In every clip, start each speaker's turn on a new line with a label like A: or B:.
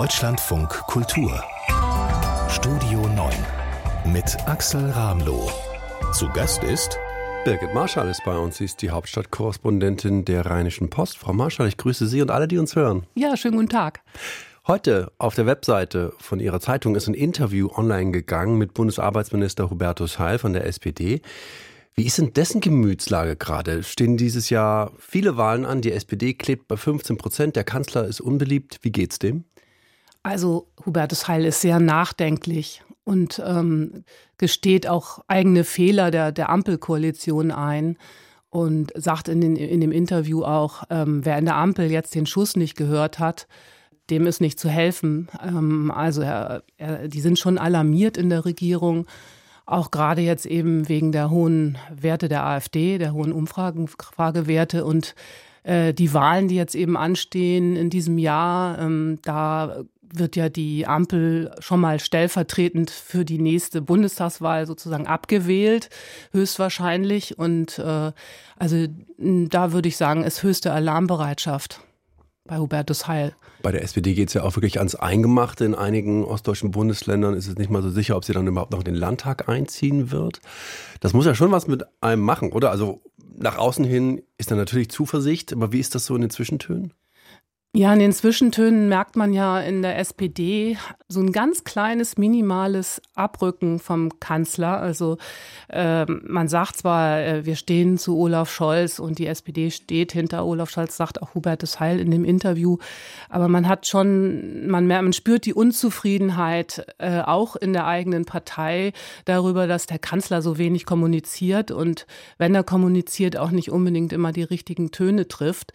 A: Deutschlandfunk Kultur Studio 9 mit Axel Ramloh. Zu Gast ist
B: Birgit Marschall ist bei uns. Sie ist die Hauptstadtkorrespondentin der Rheinischen Post. Frau Marschall, ich grüße Sie und alle, die uns hören.
C: Ja, schönen guten Tag.
B: Heute auf der Webseite von Ihrer Zeitung ist ein Interview online gegangen mit Bundesarbeitsminister Hubertus Heil von der SPD. Wie ist denn dessen Gemütslage gerade? Stehen dieses Jahr viele Wahlen an? Die SPD klebt bei 15 Prozent. Der Kanzler ist unbeliebt. Wie geht's dem?
C: Also Hubertus Heil ist sehr nachdenklich und ähm, gesteht auch eigene Fehler der, der Ampelkoalition ein und sagt in, den, in dem Interview auch, ähm, wer in der Ampel jetzt den Schuss nicht gehört hat, dem ist nicht zu helfen. Ähm, also er, er, die sind schon alarmiert in der Regierung, auch gerade jetzt eben wegen der hohen Werte der AfD, der hohen Umfragewerte und äh, die Wahlen, die jetzt eben anstehen in diesem Jahr, ähm, da wird ja die Ampel schon mal stellvertretend für die nächste Bundestagswahl sozusagen abgewählt, höchstwahrscheinlich. Und äh, also da würde ich sagen, ist höchste Alarmbereitschaft bei Hubertus Heil.
B: Bei der SPD geht es ja auch wirklich ans Eingemachte. In einigen ostdeutschen Bundesländern ist es nicht mal so sicher, ob sie dann überhaupt noch in den Landtag einziehen wird. Das muss ja schon was mit einem machen, oder? Also nach außen hin ist da natürlich Zuversicht, aber wie ist das so in den Zwischentönen?
C: Ja, in den Zwischentönen merkt man ja in der SPD so ein ganz kleines, minimales Abrücken vom Kanzler. Also äh, man sagt zwar, äh, wir stehen zu Olaf Scholz und die SPD steht hinter Olaf Scholz, sagt auch Hubertus Heil in dem Interview. Aber man hat schon, man, man spürt die Unzufriedenheit äh, auch in der eigenen Partei darüber, dass der Kanzler so wenig kommuniziert und wenn er kommuniziert, auch nicht unbedingt immer die richtigen Töne trifft.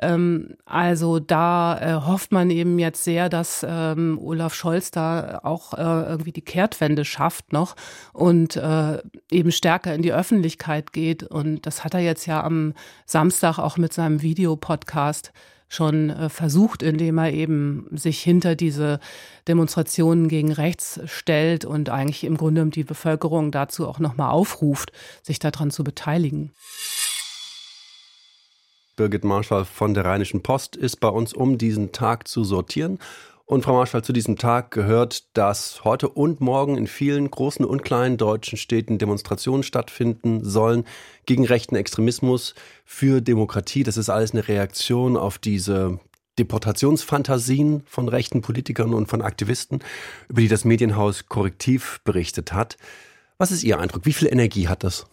C: Ähm, also da äh, hofft man eben jetzt sehr, dass ähm, Olaf Scholz da auch äh, irgendwie die Kehrtwende schafft noch und äh, eben stärker in die Öffentlichkeit geht. Und das hat er jetzt ja am Samstag auch mit seinem Videopodcast schon äh, versucht, indem er eben sich hinter diese Demonstrationen gegen rechts stellt und eigentlich im Grunde die Bevölkerung dazu auch nochmal aufruft, sich daran zu beteiligen.
B: Birgit Marschall von der Rheinischen Post ist bei uns, um diesen Tag zu sortieren. Und Frau Marschall, zu diesem Tag gehört, dass heute und morgen in vielen großen und kleinen deutschen Städten Demonstrationen stattfinden sollen gegen rechten Extremismus, für Demokratie. Das ist alles eine Reaktion auf diese Deportationsfantasien von rechten Politikern und von Aktivisten, über die das Medienhaus korrektiv berichtet hat. Was ist Ihr Eindruck? Wie viel Energie hat das?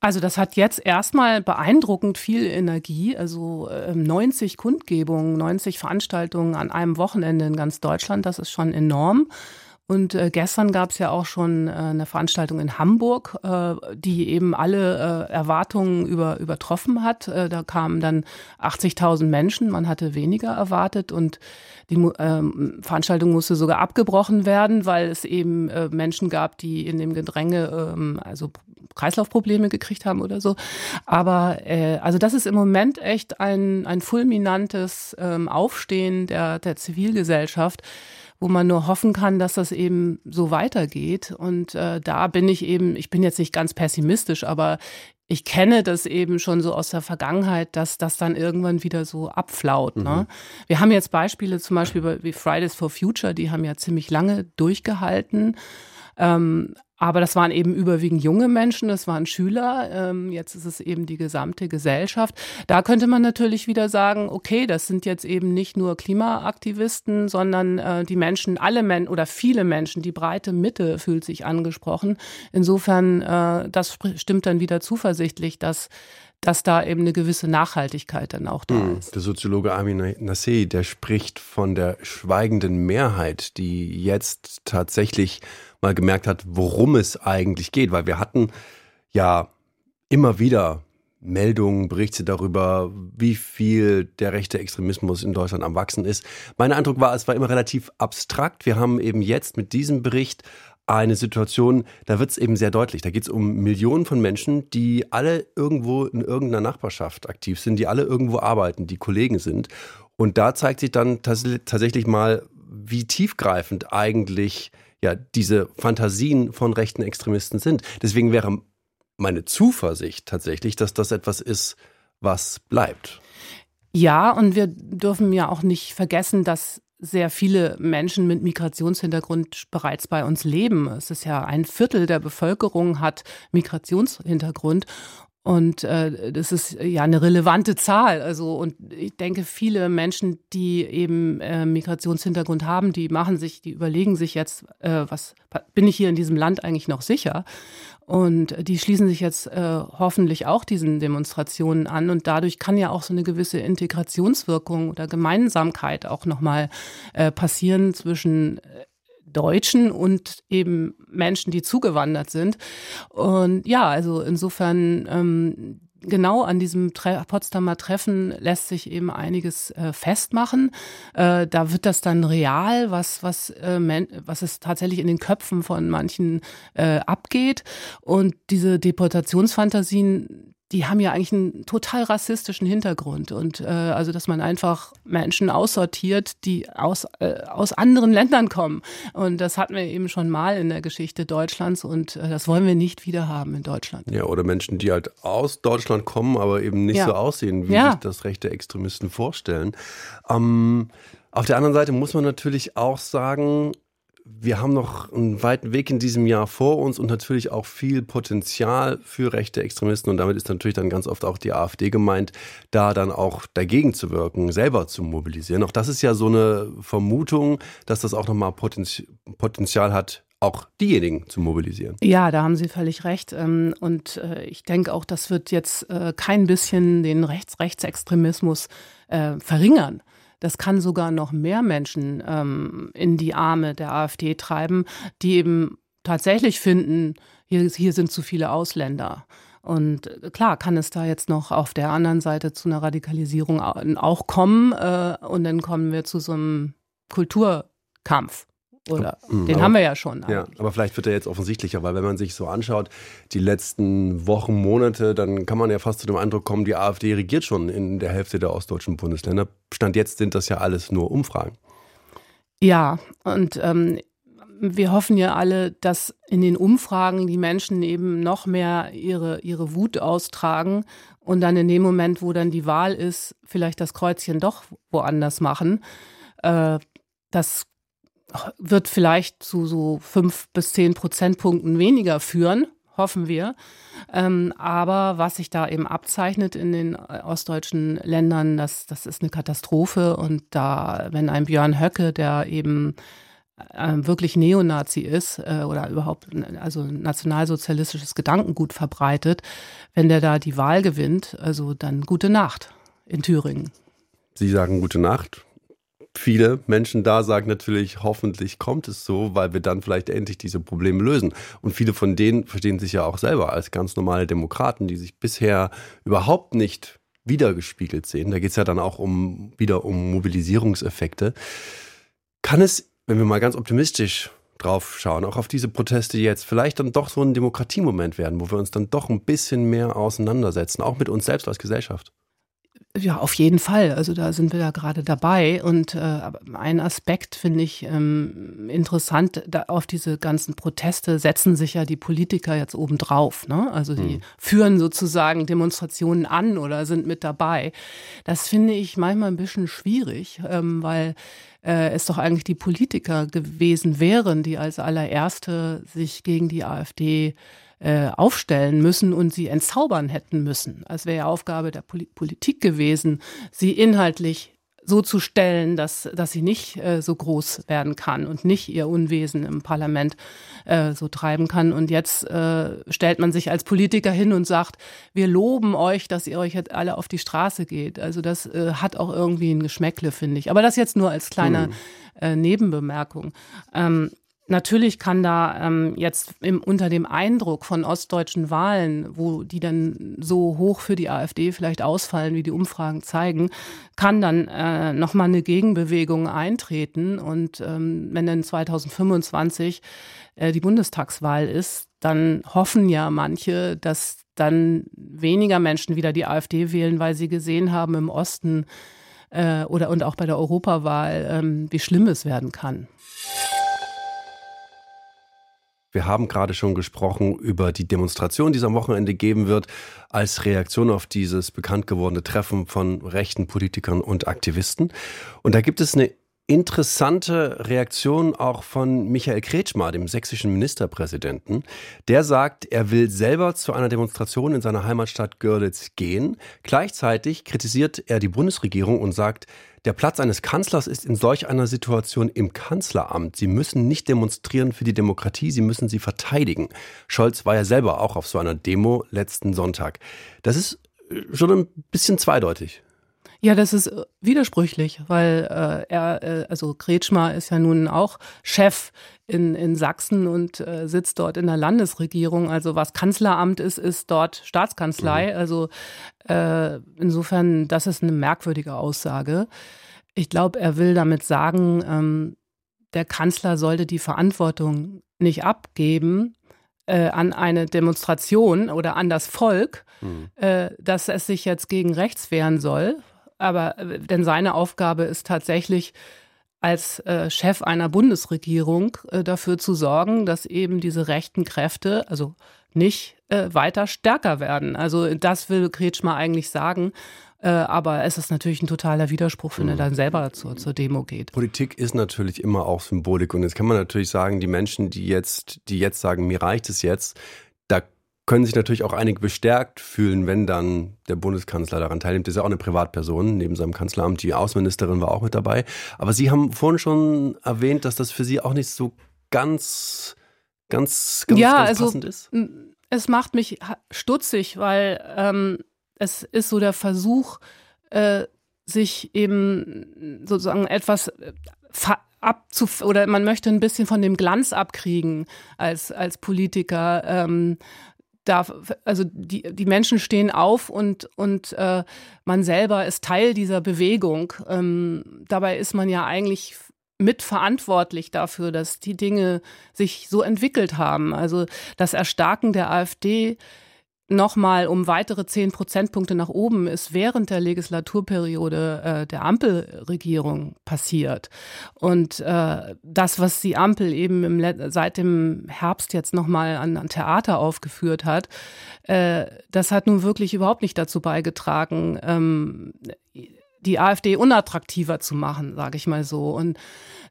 C: Also das hat jetzt erstmal beeindruckend viel Energie. Also 90 ähm, Kundgebungen, 90 Veranstaltungen an einem Wochenende in ganz Deutschland, das ist schon enorm. Und äh, gestern gab es ja auch schon äh, eine Veranstaltung in Hamburg, äh, die eben alle äh, Erwartungen über, übertroffen hat. Äh, da kamen dann 80.000 Menschen, man hatte weniger erwartet und die ähm, Veranstaltung musste sogar abgebrochen werden, weil es eben äh, Menschen gab, die in dem Gedränge ähm, also Kreislaufprobleme gekriegt haben oder so. Aber äh, also das ist im Moment echt ein, ein fulminantes ähm, Aufstehen der, der Zivilgesellschaft wo man nur hoffen kann, dass das eben so weitergeht. Und äh, da bin ich eben, ich bin jetzt nicht ganz pessimistisch, aber ich kenne das eben schon so aus der Vergangenheit, dass das dann irgendwann wieder so abflaut. Ne? Mhm. Wir haben jetzt Beispiele zum Beispiel wie Fridays for Future, die haben ja ziemlich lange durchgehalten. Ähm, aber das waren eben überwiegend junge Menschen, das waren Schüler. Ähm, jetzt ist es eben die gesamte Gesellschaft. Da könnte man natürlich wieder sagen, okay, das sind jetzt eben nicht nur Klimaaktivisten, sondern äh, die Menschen, alle Menschen oder viele Menschen, die breite Mitte fühlt sich angesprochen. Insofern, äh, das stimmt dann wieder zuversichtlich, dass dass da eben eine gewisse Nachhaltigkeit dann auch da hm, ist.
B: Der Soziologe Armin Nasseh, der spricht von der schweigenden Mehrheit, die jetzt tatsächlich mal gemerkt hat, worum es eigentlich geht, weil wir hatten ja immer wieder Meldungen, Berichte darüber, wie viel der rechte Extremismus in Deutschland am Wachsen ist. Mein Eindruck war, es war immer relativ abstrakt. Wir haben eben jetzt mit diesem Bericht eine Situation, da wird es eben sehr deutlich. Da geht es um Millionen von Menschen, die alle irgendwo in irgendeiner Nachbarschaft aktiv sind, die alle irgendwo arbeiten, die Kollegen sind. Und da zeigt sich dann tatsächlich mal, wie tiefgreifend eigentlich ja diese Fantasien von rechten Extremisten sind. Deswegen wäre meine Zuversicht tatsächlich, dass das etwas ist, was bleibt.
C: Ja, und wir dürfen ja auch nicht vergessen, dass sehr viele Menschen mit Migrationshintergrund bereits bei uns leben. Es ist ja ein Viertel der Bevölkerung hat Migrationshintergrund. Und äh, das ist ja eine relevante Zahl. Also, und ich denke, viele Menschen, die eben äh, Migrationshintergrund haben, die machen sich, die überlegen sich jetzt, äh, was bin ich hier in diesem Land eigentlich noch sicher? Und die schließen sich jetzt äh, hoffentlich auch diesen Demonstrationen an. Und dadurch kann ja auch so eine gewisse Integrationswirkung oder Gemeinsamkeit auch nochmal äh, passieren zwischen äh, Deutschen und eben Menschen, die zugewandert sind. Und ja, also insofern ähm, genau an diesem Tre Potsdamer Treffen lässt sich eben einiges äh, festmachen. Äh, da wird das dann real, was, was, äh, was es tatsächlich in den Köpfen von manchen äh, abgeht. Und diese Deportationsfantasien, die haben ja eigentlich einen total rassistischen Hintergrund und äh, also dass man einfach Menschen aussortiert, die aus äh, aus anderen Ländern kommen und das hatten wir eben schon mal in der Geschichte Deutschlands und äh, das wollen wir nicht wieder haben in Deutschland.
B: Ja, oder Menschen, die halt aus Deutschland kommen, aber eben nicht ja. so aussehen, wie ja. sich das rechte Extremisten vorstellen. Ähm, auf der anderen Seite muss man natürlich auch sagen, wir haben noch einen weiten Weg in diesem Jahr vor uns und natürlich auch viel Potenzial für rechte Extremisten. Und damit ist natürlich dann ganz oft auch die AfD gemeint, da dann auch dagegen zu wirken, selber zu mobilisieren. Auch das ist ja so eine Vermutung, dass das auch nochmal Potenzial hat, auch diejenigen zu mobilisieren.
C: Ja, da haben Sie völlig recht. Ähm, und äh, ich denke auch, das wird jetzt äh, kein bisschen den Rechts Rechtsextremismus äh, verringern. Das kann sogar noch mehr Menschen ähm, in die Arme der AfD treiben, die eben tatsächlich finden, hier, hier sind zu viele Ausländer. Und äh, klar kann es da jetzt noch auf der anderen Seite zu einer Radikalisierung auch kommen. Äh, und dann kommen wir zu so einem Kulturkampf. Oder mhm, den aber, haben wir ja schon.
B: Eigentlich. Ja, aber vielleicht wird er jetzt offensichtlicher, weil wenn man sich so anschaut, die letzten Wochen, Monate, dann kann man ja fast zu dem Eindruck kommen, die AfD regiert schon in der Hälfte der ostdeutschen Bundesländer. Stand jetzt sind das ja alles nur Umfragen.
C: Ja, und ähm, wir hoffen ja alle, dass in den Umfragen die Menschen eben noch mehr ihre, ihre Wut austragen und dann in dem Moment, wo dann die Wahl ist, vielleicht das Kreuzchen doch woanders machen. Äh, das wird vielleicht zu so fünf bis zehn Prozentpunkten weniger führen, hoffen wir. Ähm, aber was sich da eben abzeichnet in den äh, ostdeutschen Ländern, das, das ist eine Katastrophe. Und da, wenn ein Björn Höcke, der eben äh, wirklich Neonazi ist äh, oder überhaupt also nationalsozialistisches Gedankengut verbreitet, wenn der da die Wahl gewinnt, also dann gute Nacht in Thüringen.
B: Sie sagen gute Nacht viele Menschen da sagen natürlich, hoffentlich kommt es so, weil wir dann vielleicht endlich diese Probleme lösen. Und viele von denen verstehen sich ja auch selber als ganz normale Demokraten, die sich bisher überhaupt nicht wiedergespiegelt sehen. Da geht es ja dann auch um wieder um Mobilisierungseffekte. Kann es, wenn wir mal ganz optimistisch drauf schauen, auch auf diese Proteste jetzt, vielleicht dann doch so ein Demokratiemoment werden, wo wir uns dann doch ein bisschen mehr auseinandersetzen, auch mit uns selbst als Gesellschaft?
C: Ja, auf jeden Fall. Also da sind wir ja gerade dabei. Und äh, ein Aspekt finde ich ähm, interessant, da auf diese ganzen Proteste setzen sich ja die Politiker jetzt obendrauf. Ne? Also die hm. führen sozusagen Demonstrationen an oder sind mit dabei. Das finde ich manchmal ein bisschen schwierig, ähm, weil äh, es doch eigentlich die Politiker gewesen wären, die als allererste sich gegen die AfD äh, aufstellen müssen und sie entzaubern hätten müssen. Es wäre ja Aufgabe der Pol Politik gewesen, sie inhaltlich so zu stellen, dass, dass sie nicht äh, so groß werden kann und nicht ihr Unwesen im Parlament äh, so treiben kann. Und jetzt äh, stellt man sich als Politiker hin und sagt, wir loben euch, dass ihr euch jetzt alle auf die Straße geht. Also das äh, hat auch irgendwie ein Geschmäckle, finde ich. Aber das jetzt nur als kleine hm. äh, Nebenbemerkung. Ähm, Natürlich kann da ähm, jetzt im, unter dem Eindruck von ostdeutschen Wahlen, wo die dann so hoch für die AfD vielleicht ausfallen, wie die Umfragen zeigen, kann dann äh, nochmal eine Gegenbewegung eintreten. Und ähm, wenn dann 2025 äh, die Bundestagswahl ist, dann hoffen ja manche, dass dann weniger Menschen wieder die AfD wählen, weil sie gesehen haben im Osten äh, oder und auch bei der Europawahl, ähm, wie schlimm es werden kann.
B: Wir haben gerade schon gesprochen über die Demonstration, die es am Wochenende geben wird, als Reaktion auf dieses bekannt gewordene Treffen von rechten Politikern und Aktivisten. Und da gibt es eine interessante Reaktion auch von Michael Kretschmer, dem sächsischen Ministerpräsidenten. Der sagt, er will selber zu einer Demonstration in seiner Heimatstadt Görlitz gehen. Gleichzeitig kritisiert er die Bundesregierung und sagt, der Platz eines Kanzlers ist in solch einer Situation im Kanzleramt. Sie müssen nicht demonstrieren für die Demokratie, sie müssen sie verteidigen. Scholz war ja selber auch auf so einer Demo letzten Sonntag. Das ist schon ein bisschen zweideutig.
C: Ja, das ist äh, widersprüchlich, weil äh, er, äh, also Kretschmer ist ja nun auch Chef in, in Sachsen und äh, sitzt dort in der Landesregierung. Also was Kanzleramt ist, ist dort Staatskanzlei. Mhm. Also äh, insofern, das ist eine merkwürdige Aussage. Ich glaube, er will damit sagen, ähm, der Kanzler sollte die Verantwortung nicht abgeben, äh, an eine Demonstration oder an das Volk, mhm. äh, dass es sich jetzt gegen rechts wehren soll, aber äh, denn seine Aufgabe ist tatsächlich, als äh, Chef einer Bundesregierung äh, dafür zu sorgen, dass eben diese rechten Kräfte, also nicht äh, weiter stärker werden. Also das will Kretschmer eigentlich sagen. Äh, aber es ist natürlich ein totaler Widerspruch, wenn er mhm. dann selber zur, zur Demo geht.
B: Politik ist natürlich immer auch Symbolik. Und jetzt kann man natürlich sagen, die Menschen, die jetzt, die jetzt sagen, mir reicht es jetzt, können sich natürlich auch einige bestärkt fühlen, wenn dann der Bundeskanzler daran teilnimmt. Das ist ja auch eine Privatperson neben seinem Kanzleramt. Die Außenministerin war auch mit dabei. Aber Sie haben vorhin schon erwähnt, dass das für Sie auch nicht so ganz, ganz, ganz,
C: ja,
B: ganz
C: also,
B: passend ist.
C: Es macht mich stutzig, weil ähm, es ist so der Versuch, äh, sich eben sozusagen etwas äh, abzuf oder man möchte ein bisschen von dem Glanz abkriegen als als Politiker ähm, darf, also die, die Menschen stehen auf und, und äh, man selber ist Teil dieser Bewegung. Ähm, dabei ist man ja eigentlich mitverantwortlich dafür, dass die Dinge sich so entwickelt haben. Also das Erstarken der AfD nochmal um weitere zehn Prozentpunkte nach oben ist während der Legislaturperiode äh, der Ampelregierung passiert. Und äh, das, was die Ampel eben im, seit dem Herbst jetzt nochmal an, an Theater aufgeführt hat, äh, das hat nun wirklich überhaupt nicht dazu beigetragen, ähm, die AfD unattraktiver zu machen, sage ich mal so. Und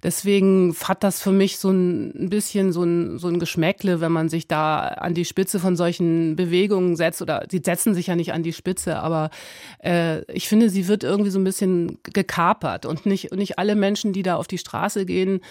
C: deswegen hat das für mich so ein bisschen so ein, so ein Geschmäckle, wenn man sich da an die Spitze von solchen Bewegungen setzt. Oder sie setzen sich ja nicht an die Spitze, aber äh, ich finde, sie wird irgendwie so ein bisschen gekapert. Und nicht, nicht alle Menschen, die da auf die Straße gehen,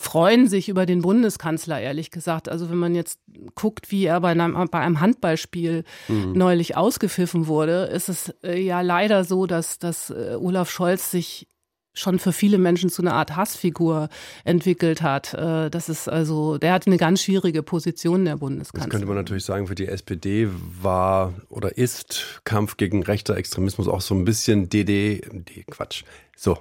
C: freuen sich über den Bundeskanzler, ehrlich gesagt. Also wenn man jetzt guckt, wie er bei einem, bei einem Handballspiel mhm. neulich ausgepfiffen wurde, ist es äh, ja leider so, dass, dass äh, Olaf Scholz sich schon für viele Menschen zu einer Art Hassfigur entwickelt hat. Äh, das ist also, der hat eine ganz schwierige Position der Bundeskanzler.
B: Das könnte man natürlich sagen, für die SPD war oder ist Kampf gegen rechter Extremismus auch so ein bisschen DD, Quatsch, so,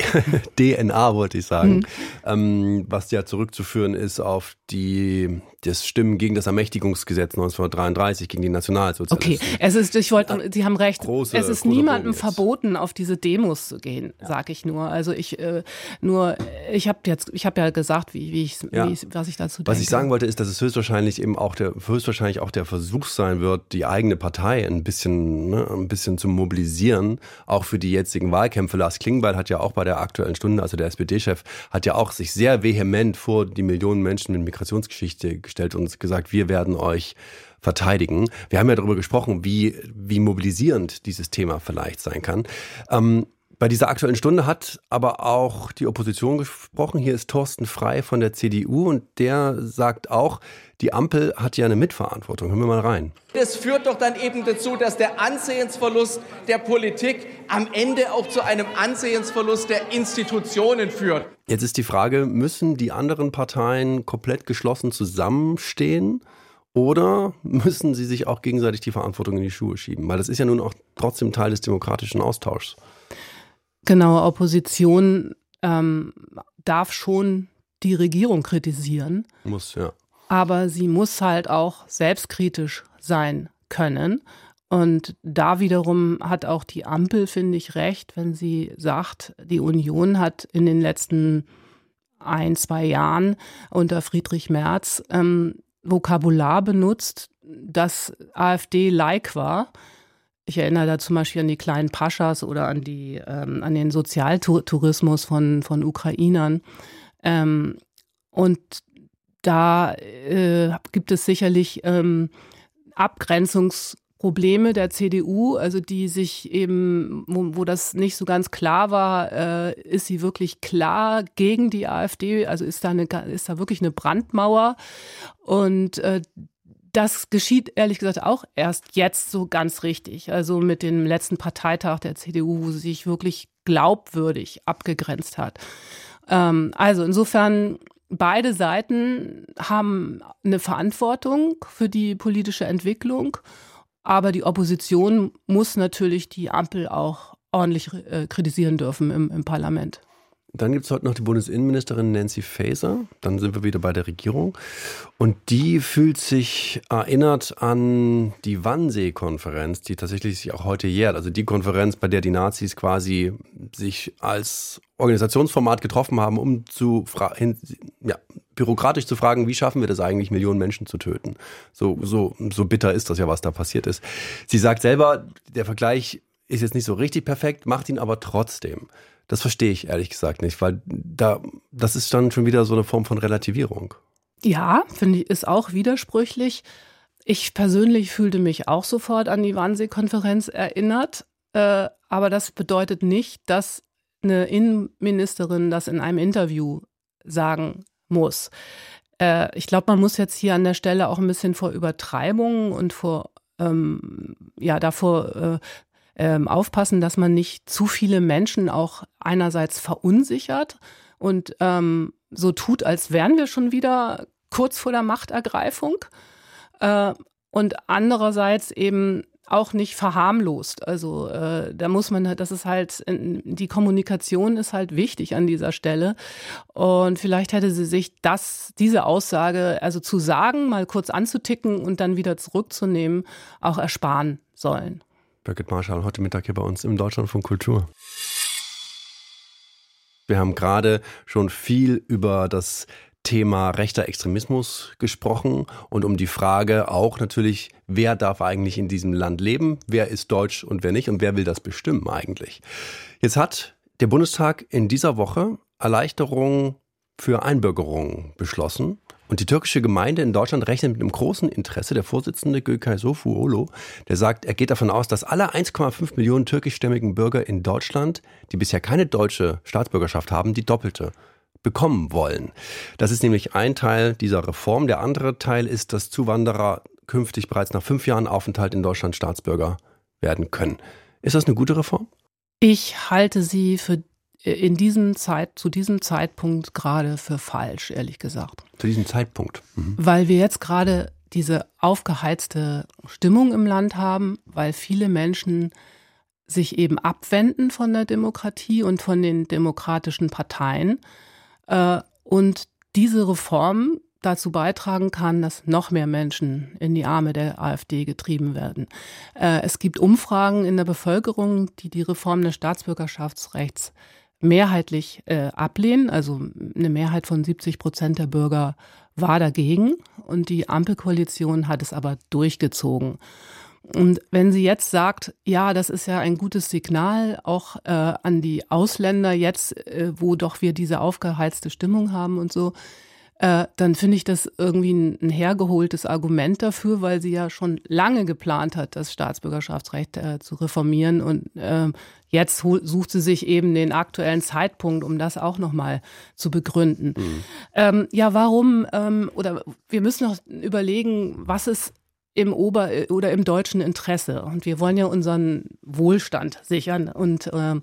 B: DNA wollte ich sagen, mhm. ähm, was ja zurückzuführen ist auf die, das Stimmen gegen das Ermächtigungsgesetz 1933, gegen die Nationalsozialisten.
C: Okay, es ist, ich wollte, Sie haben recht, große, es ist niemandem verboten, auf diese Demos zu gehen, ja. sage ich nur. Also ich, äh, nur, ich habe jetzt, ich habe ja gesagt, wie, wie, ich, ja. wie ich, was ich dazu denke.
B: Was ich sagen wollte, ist, dass es höchstwahrscheinlich eben auch der, höchstwahrscheinlich auch der Versuch sein wird, die eigene Partei ein bisschen, ne, ein bisschen zu mobilisieren, auch für die jetzigen Wahlkämpfe. Lars Kling Klingbeil hat ja auch bei der aktuellen Stunde, also der SPD-Chef, hat ja auch sich sehr vehement vor die Millionen Menschen mit Migrationsgeschichte gestellt und gesagt, wir werden euch verteidigen. Wir haben ja darüber gesprochen, wie, wie mobilisierend dieses Thema vielleicht sein kann. Ähm, bei dieser aktuellen Stunde hat aber auch die Opposition gesprochen. Hier ist Thorsten Frei von der CDU und der sagt auch, die Ampel hat ja eine Mitverantwortung. Hören wir mal rein.
D: Das führt doch dann eben dazu, dass der Ansehensverlust der Politik am Ende auch zu einem Ansehensverlust der Institutionen führt.
B: Jetzt ist die Frage, müssen die anderen Parteien komplett geschlossen zusammenstehen? Oder müssen sie sich auch gegenseitig die Verantwortung in die Schuhe schieben? Weil das ist ja nun auch trotzdem Teil des demokratischen Austauschs.
C: Genau, Opposition ähm, darf schon die Regierung kritisieren.
B: Muss, ja.
C: Aber sie muss halt auch selbstkritisch sein können. Und da wiederum hat auch die Ampel, finde ich, recht, wenn sie sagt, die Union hat in den letzten ein, zwei Jahren unter Friedrich Merz ähm, Vokabular benutzt, das AfD-like war Ich erinnere da zum Beispiel an die kleinen Paschas oder an, die, ähm, an den Sozialtourismus von, von Ukrainern. Ähm, und da äh, gibt es sicherlich ähm, Abgrenzungsprobleme der CDU, also die sich eben, wo, wo das nicht so ganz klar war, äh, ist sie wirklich klar gegen die AfD? Also ist da eine, ist da wirklich eine Brandmauer? Und äh, das geschieht ehrlich gesagt auch erst jetzt so ganz richtig. Also mit dem letzten Parteitag der CDU, wo sie sich wirklich glaubwürdig abgegrenzt hat. Ähm, also insofern, beide Seiten haben eine Verantwortung für die politische Entwicklung, aber die Opposition muss natürlich die Ampel auch ordentlich äh, kritisieren dürfen im, im Parlament.
B: Dann gibt es heute noch die Bundesinnenministerin Nancy Faeser. Dann sind wir wieder bei der Regierung. Und die fühlt sich erinnert an die Wannsee-Konferenz, die tatsächlich sich auch heute jährt. Also die Konferenz, bei der die Nazis quasi sich als Organisationsformat getroffen haben, um zu hin, ja, bürokratisch zu fragen, wie schaffen wir das eigentlich, Millionen Menschen zu töten? So, so, so bitter ist das ja, was da passiert ist. Sie sagt selber, der Vergleich ist jetzt nicht so richtig perfekt, macht ihn aber trotzdem. Das verstehe ich ehrlich gesagt nicht, weil da, das ist dann schon wieder so eine Form von Relativierung.
C: Ja, finde ich, ist auch widersprüchlich. Ich persönlich fühlte mich auch sofort an die Wannsee-Konferenz erinnert, äh, aber das bedeutet nicht, dass eine Innenministerin das in einem Interview sagen muss. Äh, ich glaube, man muss jetzt hier an der Stelle auch ein bisschen vor Übertreibungen und vor ähm, ja davor äh, ähm, aufpassen, dass man nicht zu viele Menschen auch einerseits verunsichert und ähm, so tut, als wären wir schon wieder kurz vor der Machtergreifung äh, und andererseits eben auch nicht verharmlost. Also äh, da muss man, das ist halt, die Kommunikation ist halt wichtig an dieser Stelle. Und vielleicht hätte sie sich das, diese Aussage, also zu sagen, mal kurz anzuticken und dann wieder zurückzunehmen, auch ersparen sollen.
B: Birgit Marschall, heute Mittag hier bei uns im Deutschland von Kultur. Wir haben gerade schon viel über das Thema rechter Extremismus gesprochen und um die Frage auch natürlich, wer darf eigentlich in diesem Land leben, wer ist deutsch und wer nicht und wer will das bestimmen eigentlich. Jetzt hat der Bundestag in dieser Woche Erleichterungen für Einbürgerungen beschlossen. Und die türkische Gemeinde in Deutschland rechnet mit einem großen Interesse. Der Vorsitzende Gökay Sofuolo, der sagt, er geht davon aus, dass alle 1,5 Millionen türkischstämmigen Bürger in Deutschland, die bisher keine deutsche Staatsbürgerschaft haben, die doppelte bekommen wollen. Das ist nämlich ein Teil dieser Reform. Der andere Teil ist, dass Zuwanderer künftig bereits nach fünf Jahren Aufenthalt in Deutschland Staatsbürger werden können. Ist das eine gute Reform?
C: Ich halte sie für in diesem Zeit, zu diesem Zeitpunkt gerade für falsch, ehrlich gesagt.
B: Zu diesem Zeitpunkt.
C: Mhm. Weil wir jetzt gerade diese aufgeheizte Stimmung im Land haben, weil viele Menschen sich eben abwenden von der Demokratie und von den demokratischen Parteien. Äh, und diese Reform dazu beitragen kann, dass noch mehr Menschen in die Arme der AfD getrieben werden. Äh, es gibt Umfragen in der Bevölkerung, die die Reform des Staatsbürgerschaftsrechts mehrheitlich äh, ablehnen. Also eine Mehrheit von 70 Prozent der Bürger war dagegen und die Ampelkoalition hat es aber durchgezogen. Und wenn sie jetzt sagt, ja, das ist ja ein gutes Signal auch äh, an die Ausländer jetzt, äh, wo doch wir diese aufgeheizte Stimmung haben und so, äh, dann finde ich das irgendwie ein, ein, hergeholtes Argument dafür, weil sie ja schon lange geplant hat, das Staatsbürgerschaftsrecht äh, zu reformieren. Und äh, jetzt sucht sie sich eben den aktuellen Zeitpunkt, um das auch nochmal zu begründen. Mhm. Ähm, ja, warum, ähm, oder wir müssen noch überlegen, was ist im Ober- oder im deutschen Interesse. Und wir wollen ja unseren Wohlstand sichern. Und äh,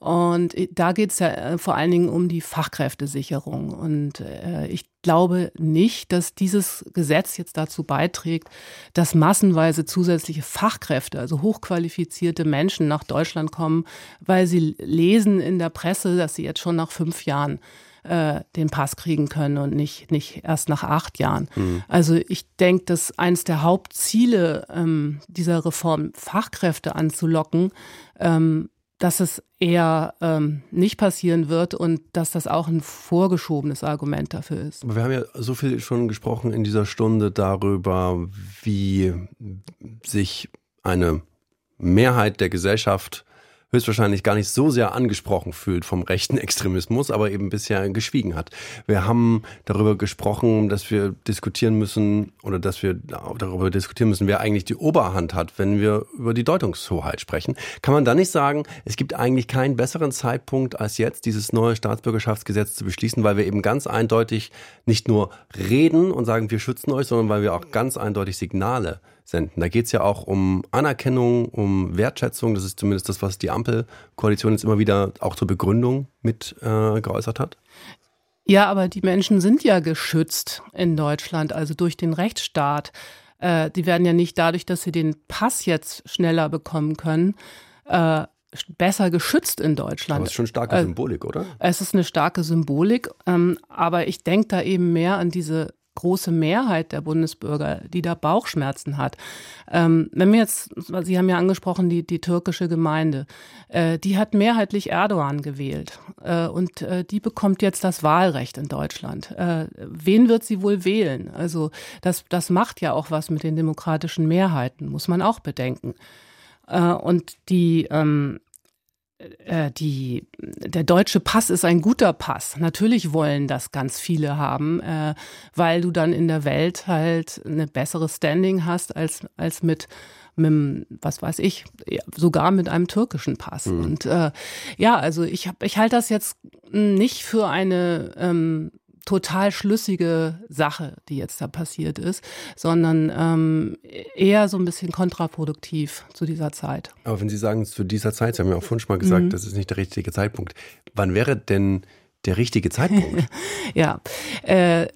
C: und da geht es ja äh, vor allen Dingen um die Fachkräftesicherung. Und äh, ich glaube nicht, dass dieses Gesetz jetzt dazu beiträgt, dass massenweise zusätzliche Fachkräfte, also hochqualifizierte Menschen nach Deutschland kommen, weil sie lesen in der Presse, dass sie jetzt schon nach fünf Jahren äh, den Pass kriegen können und nicht, nicht erst nach acht Jahren. Mhm. Also ich denke, dass eines der Hauptziele ähm, dieser Reform, Fachkräfte anzulocken, ähm, dass es eher ähm, nicht passieren wird und dass das auch ein vorgeschobenes Argument dafür ist.
B: Wir haben ja so viel schon gesprochen in dieser Stunde darüber, wie sich eine Mehrheit der Gesellschaft höchstwahrscheinlich gar nicht so sehr angesprochen fühlt vom rechten Extremismus, aber eben bisher geschwiegen hat. Wir haben darüber gesprochen, dass wir diskutieren müssen oder dass wir darüber diskutieren müssen, wer eigentlich die Oberhand hat, wenn wir über die Deutungshoheit sprechen. Kann man da nicht sagen, es gibt eigentlich keinen besseren Zeitpunkt als jetzt, dieses neue Staatsbürgerschaftsgesetz zu beschließen, weil wir eben ganz eindeutig nicht nur reden und sagen, wir schützen euch, sondern weil wir auch ganz eindeutig Signale senden. Da geht es ja auch um Anerkennung, um Wertschätzung. Das ist zumindest das, was die Ampelkoalition jetzt immer wieder auch zur Begründung mit äh, geäußert hat.
C: Ja, aber die Menschen sind ja geschützt in Deutschland, also durch den Rechtsstaat. Äh, die werden ja nicht dadurch, dass sie den Pass jetzt schneller bekommen können, äh, besser geschützt in Deutschland. Aber
B: es ist schon starke äh, Symbolik, oder?
C: Es ist eine starke Symbolik, ähm, aber ich denke da eben mehr an diese große Mehrheit der Bundesbürger, die da Bauchschmerzen hat. Ähm, wenn wir jetzt, Sie haben ja angesprochen, die, die türkische Gemeinde, äh, die hat mehrheitlich Erdogan gewählt äh, und äh, die bekommt jetzt das Wahlrecht in Deutschland. Äh, wen wird sie wohl wählen? Also das, das macht ja auch was mit den demokratischen Mehrheiten, muss man auch bedenken. Äh, und die ähm, äh, die, der deutsche Pass ist ein guter Pass. Natürlich wollen das ganz viele haben, äh, weil du dann in der Welt halt eine bessere Standing hast als, als mit mit, was weiß ich, sogar mit einem türkischen Pass. Mhm. Und äh, ja, also ich habe, ich halte das jetzt nicht für eine ähm, total schlüssige Sache, die jetzt da passiert ist, sondern ähm, eher so ein bisschen kontraproduktiv zu dieser Zeit.
B: Aber wenn Sie sagen, zu dieser Zeit, Sie haben ja auch vorhin schon mal gesagt, mhm. das ist nicht der richtige Zeitpunkt. Wann wäre denn der richtige Zeitpunkt?
C: ja, äh,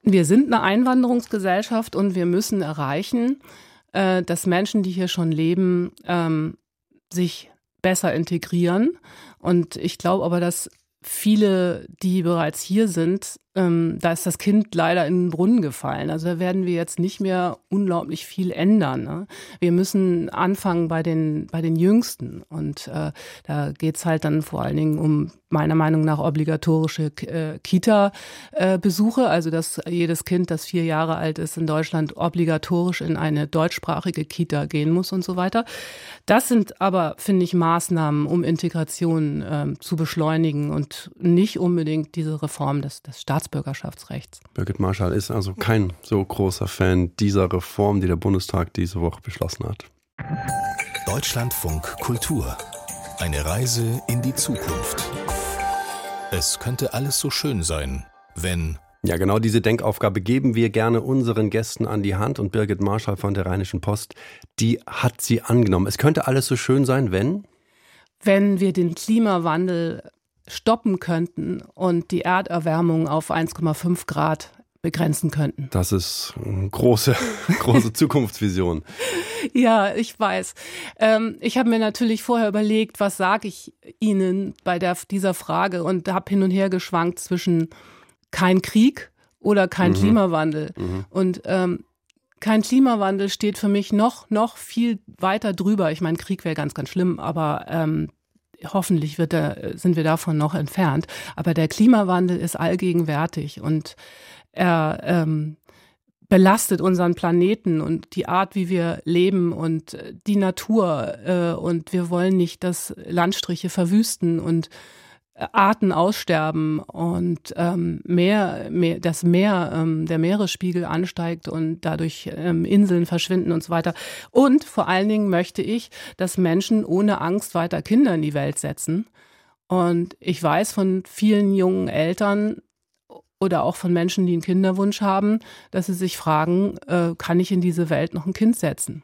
C: wir sind eine Einwanderungsgesellschaft und wir müssen erreichen, äh, dass Menschen, die hier schon leben, ähm, sich besser integrieren. Und ich glaube aber, dass viele, die bereits hier sind, ähm, da ist das Kind leider in den Brunnen gefallen. Also da werden wir jetzt nicht mehr unglaublich viel ändern. Ne? Wir müssen anfangen bei den, bei den Jüngsten. Und äh, da geht's halt dann vor allen Dingen um meiner Meinung nach obligatorische äh, Kita-Besuche, also dass jedes Kind, das vier Jahre alt ist, in Deutschland obligatorisch in eine deutschsprachige Kita gehen muss und so weiter. Das sind aber, finde ich, Maßnahmen, um Integration äh, zu beschleunigen und nicht unbedingt diese Reform des, des Staatsbürgerrechts. Staatsbürgerschaftsrechts.
B: Birgit Marschall ist also kein so großer Fan dieser Reform, die der Bundestag diese Woche beschlossen hat.
A: Deutschlandfunk Kultur. Eine Reise in die Zukunft. Es könnte alles so schön sein, wenn
B: ja, genau diese Denkaufgabe geben wir gerne unseren Gästen an die Hand und Birgit Marschall von der Rheinischen Post, die hat sie angenommen. Es könnte alles so schön sein, wenn?
C: Wenn wir den Klimawandel stoppen könnten und die Erderwärmung auf 1,5 Grad begrenzen könnten.
B: Das ist eine große, große Zukunftsvision.
C: ja, ich weiß. Ähm, ich habe mir natürlich vorher überlegt, was sage ich Ihnen bei der, dieser Frage und habe hin und her geschwankt zwischen kein Krieg oder kein mhm. Klimawandel. Mhm. Und ähm, kein Klimawandel steht für mich noch, noch viel weiter drüber. Ich meine, Krieg wäre ganz, ganz schlimm, aber ähm, hoffentlich wird der, sind wir davon noch entfernt. Aber der Klimawandel ist allgegenwärtig und er ähm, belastet unseren Planeten und die Art, wie wir leben und die Natur. Äh, und wir wollen nicht, dass Landstriche verwüsten und Arten aussterben und ähm, mehr, mehr, das Meer, ähm, der Meeresspiegel ansteigt und dadurch ähm, Inseln verschwinden und so weiter. Und vor allen Dingen möchte ich, dass Menschen ohne Angst weiter Kinder in die Welt setzen. Und ich weiß von vielen jungen Eltern oder auch von Menschen, die einen Kinderwunsch haben, dass sie sich fragen, äh, kann ich in diese Welt noch ein Kind setzen?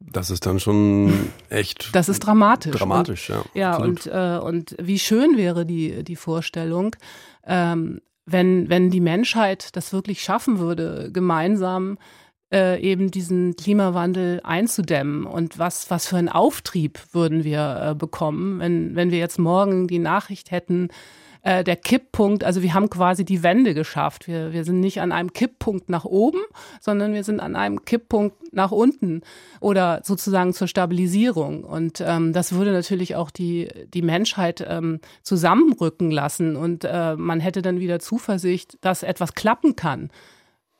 B: Das ist dann schon echt.
C: Das ist dramatisch.
B: Dramatisch,
C: und, ja. Ja, und, äh, und wie schön wäre die, die Vorstellung, ähm, wenn, wenn die Menschheit das wirklich schaffen würde, gemeinsam äh, eben diesen Klimawandel einzudämmen. Und was, was für einen Auftrieb würden wir äh, bekommen, wenn, wenn wir jetzt morgen die Nachricht hätten, äh, der Kipppunkt, also wir haben quasi die Wende geschafft. Wir, wir sind nicht an einem Kipppunkt nach oben, sondern wir sind an einem Kipppunkt nach unten oder sozusagen zur Stabilisierung. Und ähm, das würde natürlich auch die, die Menschheit ähm, zusammenrücken lassen und äh, man hätte dann wieder Zuversicht, dass etwas klappen kann.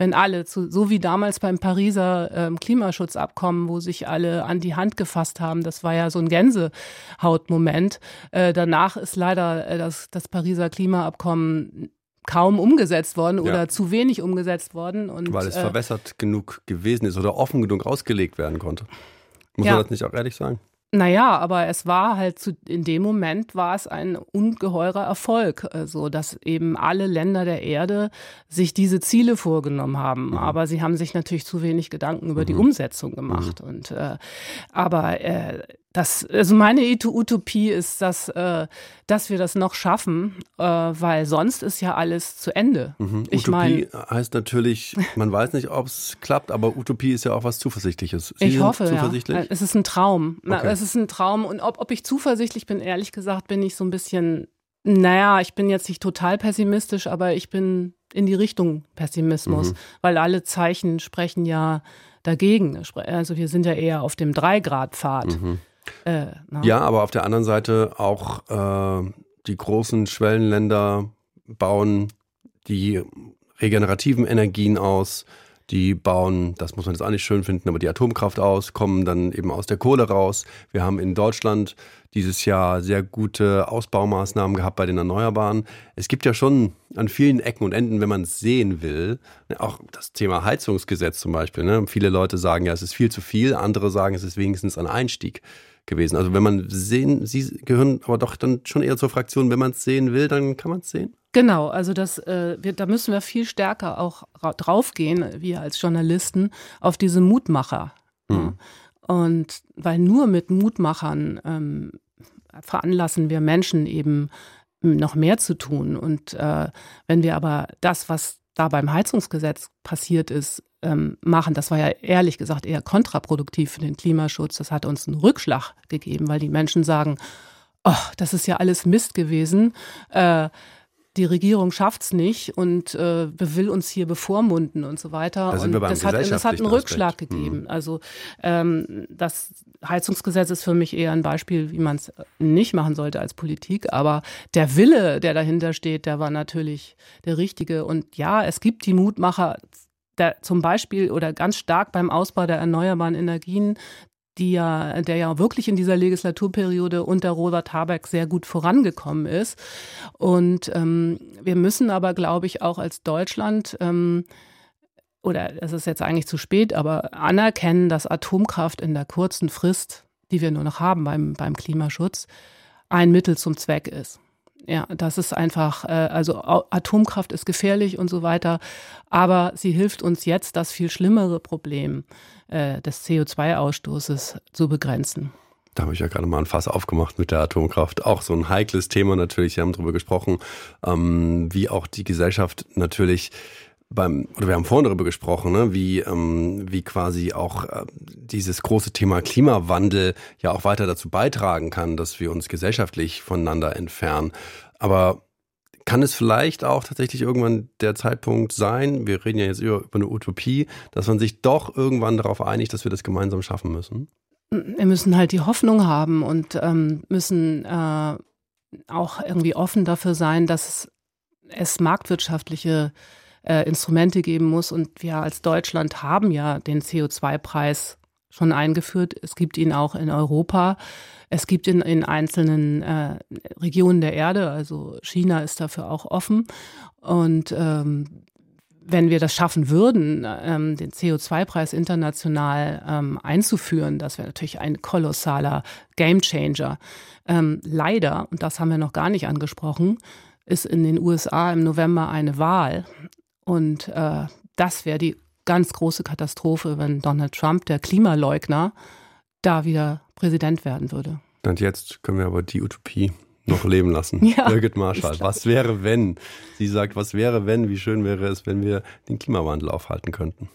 C: Wenn alle, zu, so wie damals beim Pariser ähm, Klimaschutzabkommen, wo sich alle an die Hand gefasst haben, das war ja so ein Gänsehautmoment. Äh, danach ist leider äh, das, das Pariser Klimaabkommen kaum umgesetzt worden ja. oder zu wenig umgesetzt worden. Und,
B: Weil es äh, verwässert genug gewesen ist oder offen genug ausgelegt werden konnte. Muss ja. man das nicht auch ehrlich sagen?
C: Naja, aber es war halt zu, in dem Moment war es ein ungeheurer Erfolg, also dass eben alle Länder der Erde sich diese Ziele vorgenommen haben. Mhm. Aber sie haben sich natürlich zu wenig Gedanken über mhm. die Umsetzung gemacht. Mhm. Und äh, aber äh, das, also meine Utopie ist, dass, äh, dass wir das noch schaffen, äh, weil sonst ist ja alles zu Ende.
B: Mhm. Ich Utopie mein, heißt natürlich, man weiß nicht, ob es klappt, aber Utopie ist ja auch was Zuversichtliches.
C: Sie ich hoffe, zuversichtlich? ja. Es ist ein Traum. Okay. Es ist ein Traum. Und ob, ob ich zuversichtlich bin, ehrlich gesagt, bin ich so ein bisschen, naja, ich bin jetzt nicht total pessimistisch, aber ich bin in die Richtung Pessimismus, mhm. weil alle Zeichen sprechen ja dagegen. Also wir sind ja eher auf dem Drei-Grad-Pfad. Mhm.
B: Äh, ja, aber auf der anderen Seite auch äh, die großen Schwellenländer bauen die regenerativen Energien aus, die bauen, das muss man jetzt auch nicht schön finden, aber die Atomkraft aus, kommen dann eben aus der Kohle raus. Wir haben in Deutschland dieses Jahr sehr gute Ausbaumaßnahmen gehabt bei den Erneuerbaren. Es gibt ja schon an vielen Ecken und Enden, wenn man es sehen will, auch das Thema Heizungsgesetz zum Beispiel. Ne? Viele Leute sagen ja, es ist viel zu viel, andere sagen, es ist wenigstens ein Einstieg gewesen. Also wenn man sehen, Sie gehören aber doch dann schon eher zur Fraktion, wenn man es sehen will, dann kann man es sehen.
C: Genau, also das, äh, wir, da müssen wir viel stärker auch draufgehen, wir als Journalisten, auf diese Mutmacher. Mhm. Und weil nur mit Mutmachern ähm, veranlassen wir Menschen eben noch mehr zu tun. Und äh, wenn wir aber das, was da beim Heizungsgesetz passiert ist, ähm, machen. Das war ja ehrlich gesagt eher kontraproduktiv für den Klimaschutz. Das hat uns einen Rückschlag gegeben, weil die Menschen sagen, oh, das ist ja alles Mist gewesen. Äh, die Regierung schafft es nicht und äh, will uns hier bevormunden und so weiter.
B: Da
C: und
B: das hat,
C: das hat einen Rückschlag Aspekt. gegeben. Mhm. Also ähm, das Heizungsgesetz ist für mich eher ein Beispiel, wie man es nicht machen sollte als Politik. Aber der Wille, der dahinter steht, der war natürlich der richtige. Und ja, es gibt die Mutmacher, der zum Beispiel oder ganz stark beim Ausbau der erneuerbaren Energien die ja, der ja wirklich in dieser Legislaturperiode unter Robert Habeck sehr gut vorangekommen ist. Und ähm, wir müssen aber, glaube ich, auch als Deutschland ähm, oder es ist jetzt eigentlich zu spät, aber anerkennen, dass Atomkraft in der kurzen Frist, die wir nur noch haben beim, beim Klimaschutz, ein Mittel zum Zweck ist. Ja, das ist einfach, äh, also Atomkraft ist gefährlich und so weiter, aber sie hilft uns jetzt, das viel schlimmere Problem äh, des CO2-Ausstoßes zu begrenzen.
B: Da habe ich ja gerade mal ein Fass aufgemacht mit der Atomkraft. Auch so ein heikles Thema natürlich. Wir haben darüber gesprochen, ähm, wie auch die Gesellschaft natürlich beim, oder wir haben vorhin darüber gesprochen, ne, wie, ähm, wie quasi auch äh, dieses große Thema Klimawandel ja auch weiter dazu beitragen kann, dass wir uns gesellschaftlich voneinander entfernen. Aber kann es vielleicht auch tatsächlich irgendwann der Zeitpunkt sein, wir reden ja jetzt über, über eine Utopie, dass man sich doch irgendwann darauf einigt, dass wir das gemeinsam schaffen müssen?
C: Wir müssen halt die Hoffnung haben und ähm, müssen äh, auch irgendwie offen dafür sein, dass es marktwirtschaftliche äh, Instrumente geben muss. Und wir als Deutschland haben ja den CO2-Preis schon eingeführt. Es gibt ihn auch in Europa. Es gibt ihn in einzelnen äh, Regionen der Erde. Also China ist dafür auch offen. Und ähm, wenn wir das schaffen würden, ähm, den CO2-Preis international ähm, einzuführen, das wäre natürlich ein kolossaler Gamechanger. Ähm, leider, und das haben wir noch gar nicht angesprochen, ist in den USA im November eine Wahl. Und äh, das wäre die ganz große Katastrophe, wenn Donald Trump, der Klimaleugner, da wieder Präsident werden würde.
B: Und jetzt können wir aber die Utopie noch leben lassen. ja, Birgit Marschall, was wäre, wenn? Sie sagt, was wäre, wenn? Wie schön wäre es, wenn wir den Klimawandel aufhalten könnten?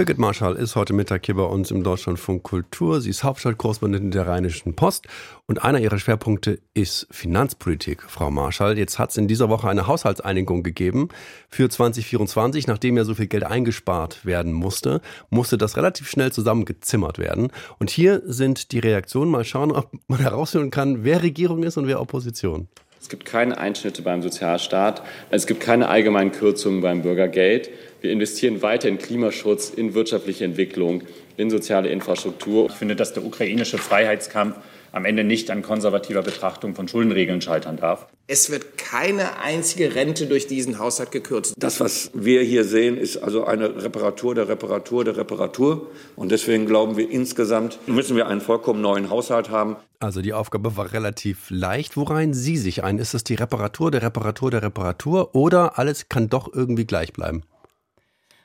B: Birgit Marschall ist heute Mittag hier bei uns im Deutschlandfunk Kultur. Sie ist Hauptstadtkorrespondentin der Rheinischen Post und einer ihrer Schwerpunkte ist Finanzpolitik, Frau Marschall. Jetzt hat es in dieser Woche eine Haushaltseinigung gegeben für 2024. Nachdem ja so viel Geld eingespart werden musste, musste das relativ schnell zusammengezimmert werden. Und hier sind die Reaktionen. Mal schauen, ob man herausfinden kann, wer Regierung ist und wer Opposition.
E: Es gibt keine Einschnitte beim Sozialstaat. Es gibt keine allgemeinen Kürzungen beim Bürgergeld. Wir investieren weiter in Klimaschutz, in wirtschaftliche Entwicklung, in soziale Infrastruktur.
F: Ich finde, dass der ukrainische Freiheitskampf am Ende nicht an konservativer Betrachtung von Schuldenregeln scheitern darf.
G: Es wird keine einzige Rente durch diesen Haushalt gekürzt.
H: Das, was wir hier sehen, ist also eine Reparatur der Reparatur der Reparatur. Und deswegen glauben wir, insgesamt müssen wir einen vollkommen neuen Haushalt haben.
B: Also die Aufgabe war relativ leicht. Worein Sie sich ein? Ist es die Reparatur der Reparatur der Reparatur oder alles kann doch irgendwie gleich bleiben?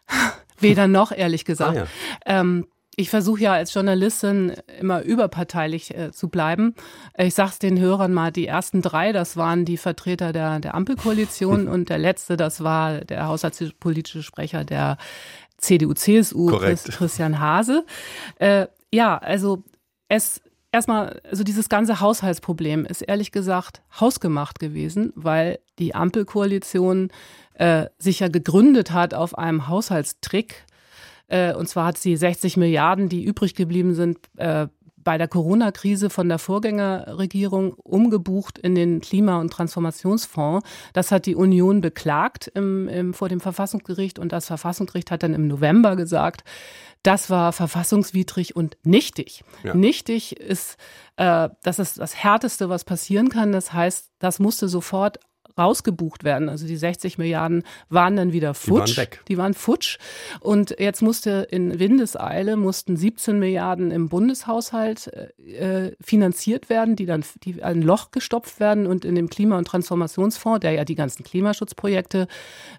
C: Weder noch, ehrlich gesagt. Ah, ja. ähm, ich versuche ja als Journalistin immer überparteilich äh, zu bleiben. Ich sag's den Hörern mal, die ersten drei, das waren die Vertreter der, der Ampelkoalition und der letzte, das war der haushaltspolitische Sprecher der CDU-CSU, Christian Hase. Äh, ja, also es erstmal, also dieses ganze Haushaltsproblem ist ehrlich gesagt hausgemacht gewesen, weil die Ampelkoalition äh, sich ja gegründet hat auf einem Haushaltstrick. Äh, und zwar hat sie 60 Milliarden, die übrig geblieben sind, äh, bei der Corona-Krise von der Vorgängerregierung umgebucht in den Klima- und Transformationsfonds. Das hat die Union beklagt im, im, vor dem Verfassungsgericht und das Verfassungsgericht hat dann im November gesagt, das war verfassungswidrig und nichtig. Ja. Nichtig ist, äh, das ist das Härteste, was passieren kann. Das heißt, das musste sofort rausgebucht werden. Also die 60 Milliarden waren dann wieder futsch. Die waren weg. Die waren futsch. Und jetzt musste in Windeseile mussten 17 Milliarden im Bundeshaushalt äh, finanziert werden, die dann die ein Loch gestopft werden und in dem Klima- und Transformationsfonds, der ja die ganzen Klimaschutzprojekte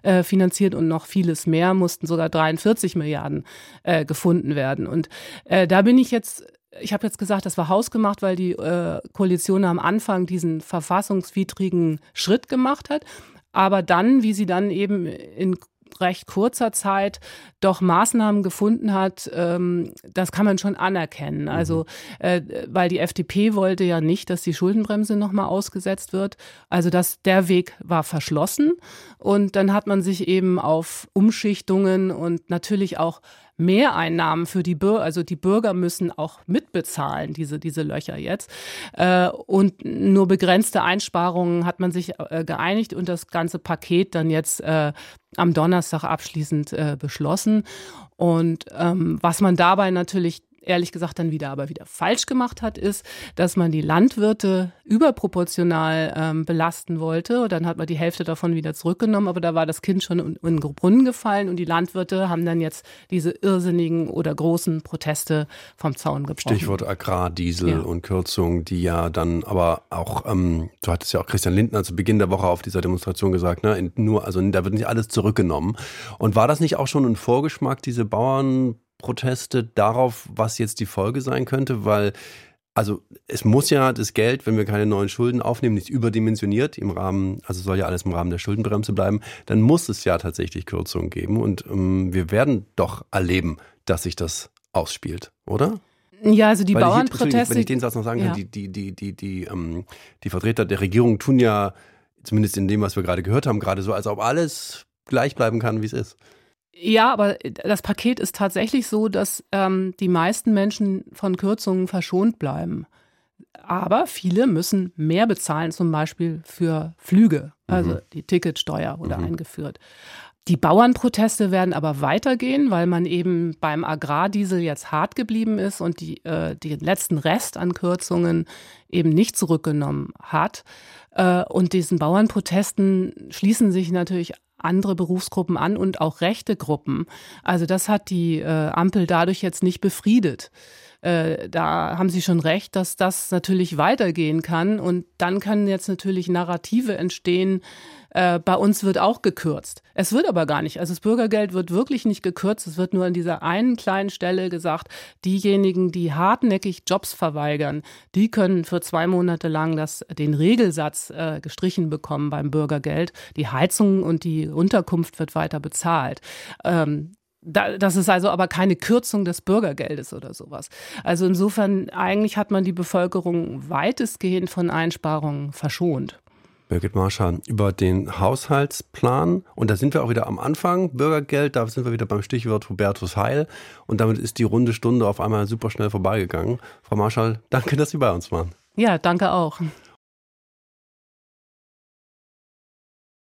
C: äh, finanziert und noch vieles mehr, mussten sogar 43 Milliarden äh, gefunden werden. Und äh, da bin ich jetzt ich habe jetzt gesagt, das war hausgemacht, weil die äh, Koalition am Anfang diesen verfassungswidrigen Schritt gemacht hat. Aber dann, wie sie dann eben in recht kurzer Zeit doch Maßnahmen gefunden hat, ähm, das kann man schon anerkennen. Mhm. Also, äh, weil die FDP wollte ja nicht, dass die Schuldenbremse nochmal ausgesetzt wird. Also, das, der Weg war verschlossen. Und dann hat man sich eben auf Umschichtungen und natürlich auch Mehreinnahmen für die Bürger, also die Bürger müssen auch mitbezahlen, diese, diese Löcher jetzt. Äh, und nur begrenzte Einsparungen hat man sich äh, geeinigt und das ganze Paket dann jetzt äh, am Donnerstag abschließend beschlossen. Und ähm, was man dabei natürlich ehrlich gesagt dann wieder aber wieder falsch gemacht hat, ist, dass man die Landwirte überproportional ähm, belasten wollte. Und dann hat man die Hälfte davon wieder zurückgenommen, aber da war das Kind schon in, in den Brunnen gefallen und die Landwirte haben dann jetzt diese irrsinnigen oder großen Proteste vom Zaun gebrochen.
B: Stichwort Agrardiesel ja. und Kürzung, die ja dann aber auch, ähm, du hattest ja auch Christian Lindner zu Beginn der Woche auf dieser Demonstration gesagt, ne, nur, also da wird nicht alles zurückgenommen. Und war das nicht auch schon ein Vorgeschmack, diese Bauern Proteste darauf, was jetzt die Folge sein könnte, weil also es muss ja das Geld, wenn wir keine neuen Schulden aufnehmen, nicht überdimensioniert im Rahmen, also soll ja alles im Rahmen der Schuldenbremse bleiben, dann muss es ja tatsächlich Kürzungen geben und ähm, wir werden doch erleben, dass sich das ausspielt, oder?
C: Ja, also die Weil Bauernproteste.
B: Hier, wenn ich den Satz noch sagen kann, ja. die, die, die, die, die, ähm, die Vertreter der Regierung tun ja, zumindest in dem, was wir gerade gehört haben, gerade so, als ob alles gleich bleiben kann, wie es ist.
C: Ja, aber das Paket ist tatsächlich so, dass ähm, die meisten Menschen von Kürzungen verschont bleiben. Aber viele müssen mehr bezahlen, zum Beispiel für Flüge. Also mhm. die Ticketsteuer wurde mhm. eingeführt. Die Bauernproteste werden aber weitergehen, weil man eben beim Agrardiesel jetzt hart geblieben ist und die, äh, den letzten Rest an Kürzungen eben nicht zurückgenommen hat. Äh, und diesen Bauernprotesten schließen sich natürlich andere Berufsgruppen an und auch rechte Gruppen. Also das hat die äh, Ampel dadurch jetzt nicht befriedet. Äh, da haben Sie schon recht, dass das natürlich weitergehen kann. Und dann können jetzt natürlich Narrative entstehen, äh, bei uns wird auch gekürzt. Es wird aber gar nicht. Also das Bürgergeld wird wirklich nicht gekürzt. Es wird nur an dieser einen kleinen Stelle gesagt, diejenigen, die hartnäckig Jobs verweigern, die können für zwei Monate lang das, den Regelsatz äh, gestrichen bekommen beim Bürgergeld. Die Heizung und die Unterkunft wird weiter bezahlt. Ähm, das ist also aber keine Kürzung des Bürgergeldes oder sowas. Also insofern, eigentlich hat man die Bevölkerung weitestgehend von Einsparungen verschont.
B: Birgit Marschall, über den Haushaltsplan. Und da sind wir auch wieder am Anfang. Bürgergeld, da sind wir wieder beim Stichwort Hubertus Heil. Und damit ist die runde Stunde auf einmal super schnell vorbeigegangen. Frau Marschall, danke, dass Sie bei uns waren.
C: Ja, danke auch.